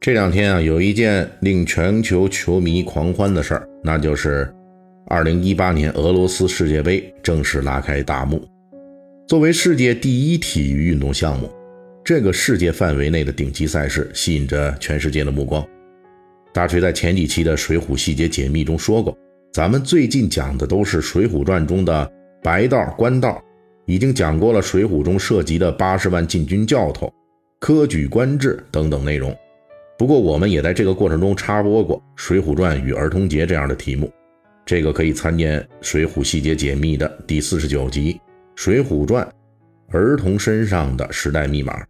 这两天啊，有一件令全球球迷狂欢的事儿，那就是2018年俄罗斯世界杯正式拉开大幕。作为世界第一体育运动项目，这个世界范围内的顶级赛事吸引着全世界的目光。大锤在前几期的《水浒细节解密》中说过，咱们最近讲的都是《水浒传》中的白道、官道，已经讲过了《水浒》中涉及的八十万禁军教头、科举官制等等内容。不过，我们也在这个过程中插播过《水浒传与儿童节》这样的题目，这个可以参见《水浒细节解密》的第四十九集《水浒传：儿童身上的时代密码》。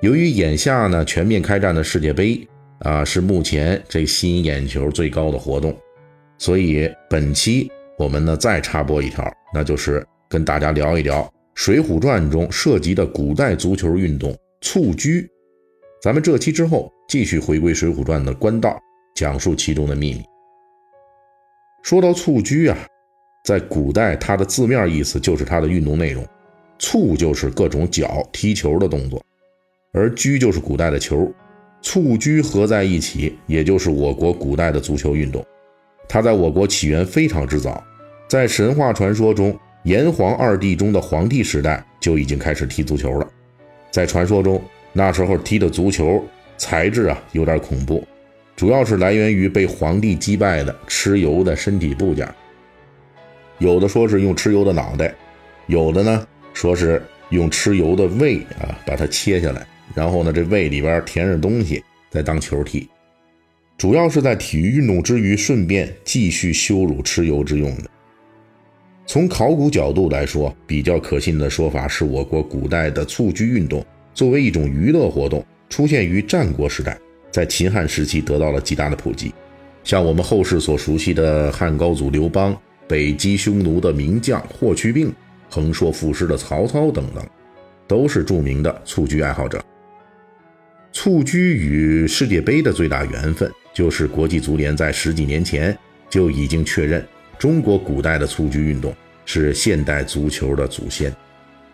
由于眼下呢全面开战的世界杯啊是目前这吸引眼球最高的活动，所以本期我们呢再插播一条，那就是跟大家聊一聊《水浒传》中涉及的古代足球运动蹴鞠。咱们这期之后继续回归《水浒传》的官道，讲述其中的秘密。说到蹴鞠啊，在古代它的字面意思就是它的运动内容，蹴就是各种脚踢球的动作，而鞠就是古代的球，蹴鞠合在一起，也就是我国古代的足球运动。它在我国起源非常之早，在神话传说中，炎黄二帝中的黄帝时代就已经开始踢足球了，在传说中。那时候踢的足球材质啊有点恐怖，主要是来源于被皇帝击败的蚩尤的身体部件。有的说是用蚩尤的脑袋，有的呢说是用蚩尤的胃啊把它切下来，然后呢这胃里边填着东西再当球踢，主要是在体育运动之余顺便继续羞辱蚩尤之用的。从考古角度来说，比较可信的说法是我国古代的蹴鞠运动。作为一种娱乐活动，出现于战国时代，在秦汉时期得到了极大的普及。像我们后世所熟悉的汉高祖刘邦、北击匈奴的名将霍去病、横槊赋诗的曹操等等，都是著名的蹴鞠爱好者。蹴鞠与世界杯的最大缘分，就是国际足联在十几年前就已经确认，中国古代的蹴鞠运动是现代足球的祖先。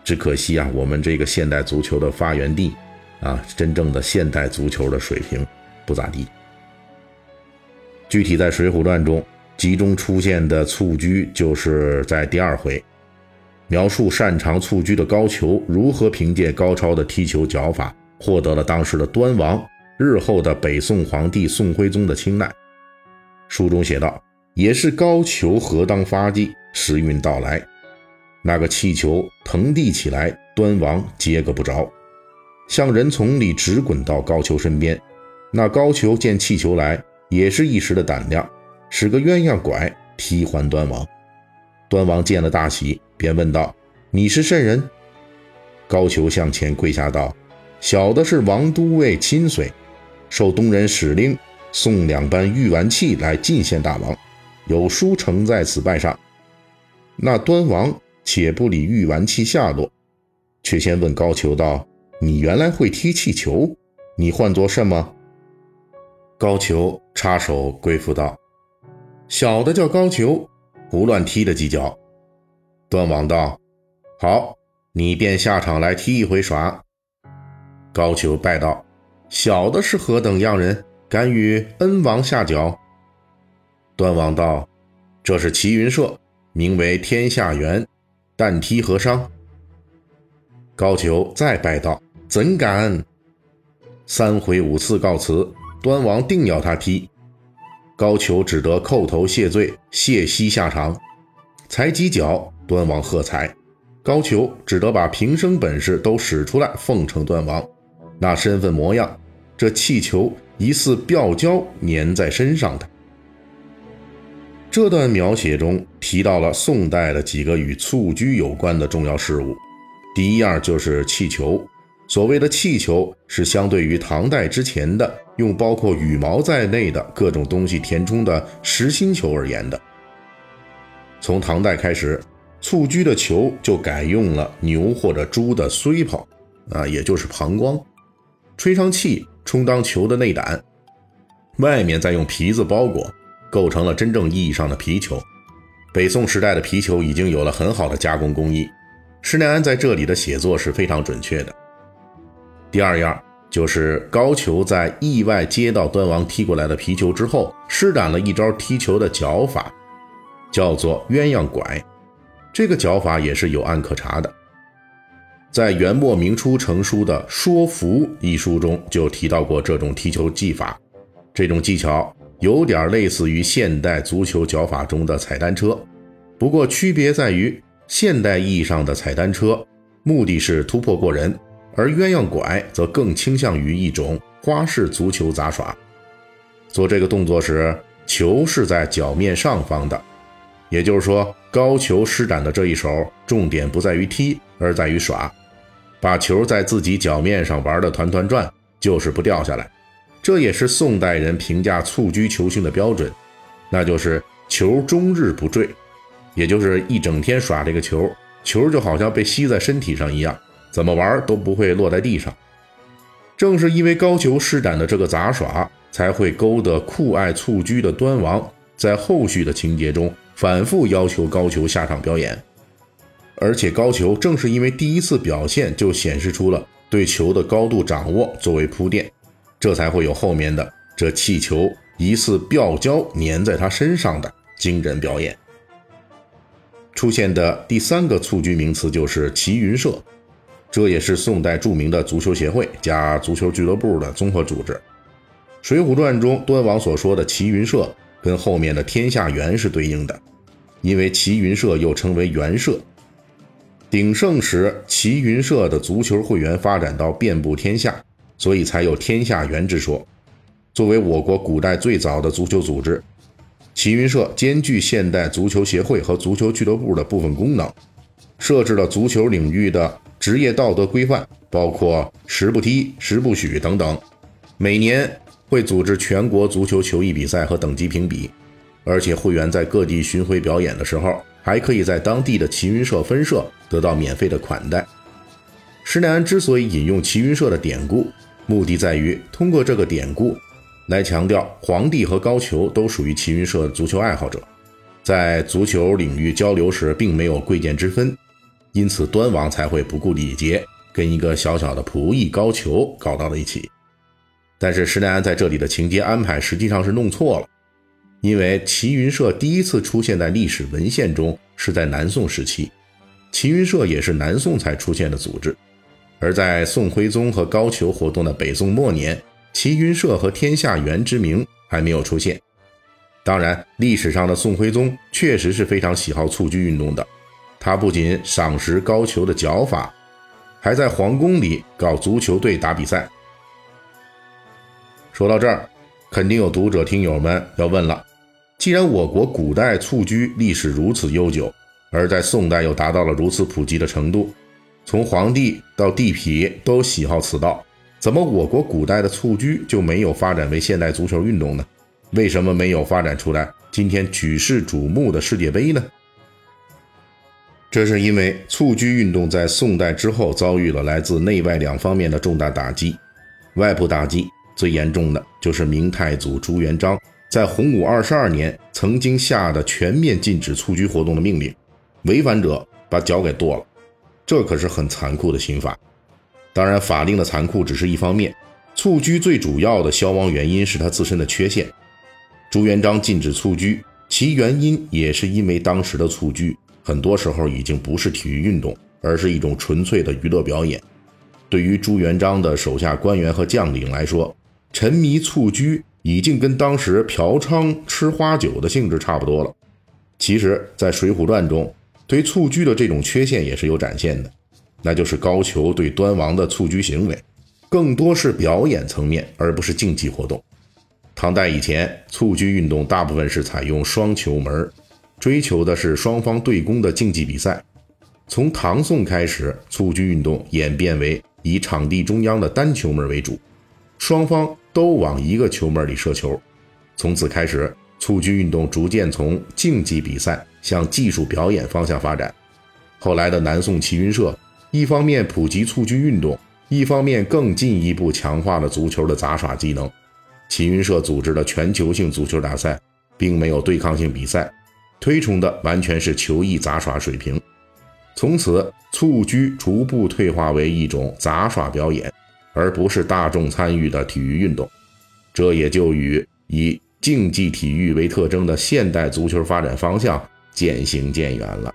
只可惜啊，我们这个现代足球的发源地，啊，真正的现代足球的水平不咋地。具体在《水浒传》中集中出现的蹴鞠，就是在第二回，描述擅长蹴鞠的高俅如何凭借高超的踢球脚法，获得了当时的端王，日后的北宋皇帝宋徽宗的青睐。书中写道：“也是高俅何当发迹，时运到来。”那个气球腾地起来，端王接个不着，向人丛里直滚到高俅身边。那高俅见气球来，也是一时的胆量，使个鸳鸯拐踢还端王。端王见了大喜，便问道：“你是甚人？”高俅向前跪下道：“小的是王都尉亲随，受东人使令送两般玉玩器来进献大王，有书呈在此拜上。”那端王。且不理玉丸器下落，却先问高俅道：“你原来会踢气球？你唤作什么？”高俅插手归附道：“小的叫高俅，胡乱踢了几脚。”端王道：“好，你便下场来踢一回耍。”高俅拜道：“小的是何等样人，敢与恩王下脚？”端王道：“这是齐云社，名为天下园。”但踢何伤？高俅再拜道：“怎敢！”三回五次告辞，端王定要他踢，高俅只得叩头谢罪，谢膝下场。才几脚，端王喝彩，高俅只得把平生本事都使出来奉承端王。那身份模样，这气球疑似吊胶粘在身上的。这段描写中提到了宋代的几个与蹴鞠有关的重要事物，第一样就是气球。所谓的气球是相对于唐代之前的用包括羽毛在内的各种东西填充的实心球而言的。从唐代开始，蹴鞠的球就改用了牛或者猪的髓泡，啊，也就是膀胱，吹上气充当球的内胆，外面再用皮子包裹，构成了真正意义上的皮球。北宋时代的皮球已经有了很好的加工工艺，施耐庵在这里的写作是非常准确的。第二样就是高俅在意外接到端王踢过来的皮球之后，施展了一招踢球的脚法。叫做鸳鸯拐，这个脚法也是有案可查的。在元末明初成书的《说服》一书中就提到过这种踢球技法。这种技巧有点类似于现代足球脚法中的踩单车，不过区别在于，现代意义上的踩单车目的是突破过人，而鸳鸯拐则更倾向于一种花式足球杂耍。做这个动作时，球是在脚面上方的。也就是说，高俅施展的这一手，重点不在于踢，而在于耍，把球在自己脚面上玩的团团转，就是不掉下来。这也是宋代人评价蹴鞠球星的标准，那就是球终日不坠，也就是一整天耍这个球，球就好像被吸在身体上一样，怎么玩都不会落在地上。正是因为高俅施展的这个杂耍，才会勾得酷爱蹴鞠的端王在后续的情节中。反复要求高俅下场表演，而且高俅正是因为第一次表现就显示出了对球的高度掌握作为铺垫，这才会有后面的这气球疑似吊胶粘在他身上的惊人表演。出现的第三个蹴鞠名词就是齐云社，这也是宋代著名的足球协会加足球俱乐部的综合组织。《水浒传》中端王所说的齐云社。跟后面的天下元是对应的，因为齐云社又称为元社。鼎盛时，齐云社的足球会员发展到遍布天下，所以才有天下元之说。作为我国古代最早的足球组织，齐云社兼具现代足球协会和足球俱乐部的部分功能，设置了足球领域的职业道德规范，包括十不踢、十不许等等。每年。会组织全国足球球艺比赛和等级评比，而且会员在各地巡回表演的时候，还可以在当地的齐云社分社得到免费的款待。施耐庵之所以引用齐云社的典故，目的在于通过这个典故来强调皇帝和高俅都属于齐云社足球爱好者，在足球领域交流时并没有贵贱之分，因此端王才会不顾礼节，跟一个小小的仆役高俅搞到了一起。但是施耐庵在这里的情节安排实际上是弄错了，因为齐云社第一次出现在历史文献中是在南宋时期，齐云社也是南宋才出现的组织，而在宋徽宗和高俅活动的北宋末年，齐云社和天下元之名还没有出现。当然，历史上的宋徽宗确实是非常喜好蹴鞠运动的，他不仅赏识高俅的脚法，还在皇宫里搞足球队打比赛。说到这儿，肯定有读者听友们要问了：既然我国古代蹴鞠历史如此悠久，而在宋代又达到了如此普及的程度，从皇帝到地痞都喜好此道，怎么我国古代的蹴鞠就没有发展为现代足球运动呢？为什么没有发展出来今天举世瞩目的世界杯呢？这是因为蹴鞠运动在宋代之后遭遇了来自内外两方面的重大打击，外部打击。最严重的就是明太祖朱元璋在洪武二十二年曾经下的全面禁止蹴鞠活动的命令，违反者把脚给剁了，这可是很残酷的刑法。当然，法令的残酷只是一方面，蹴鞠最主要的消亡原因是它自身的缺陷。朱元璋禁止蹴鞠，其原因也是因为当时的蹴鞠很多时候已经不是体育运动，而是一种纯粹的娱乐表演。对于朱元璋的手下官员和将领来说，沉迷蹴鞠已经跟当时嫖娼吃花酒的性质差不多了。其实，在《水浒传》中，对蹴鞠的这种缺陷也是有展现的，那就是高俅对端王的蹴鞠行为，更多是表演层面，而不是竞技活动。唐代以前，蹴鞠运动大部分是采用双球门，追求的是双方对攻的竞技比赛。从唐宋开始，蹴鞠运动演变为以场地中央的单球门为主，双方都往一个球门里射球。从此开始，蹴鞠运动逐渐从竞技比赛向技术表演方向发展。后来的南宋齐云社，一方面普及蹴鞠运动，一方面更进一步强化了足球的杂耍技能。齐云社组织的全球性足球大赛，并没有对抗性比赛，推崇的完全是球艺杂耍水平。从此，蹴鞠逐步退化为一种杂耍表演，而不是大众参与的体育运动。这也就与以竞技体育为特征的现代足球发展方向渐行渐远了。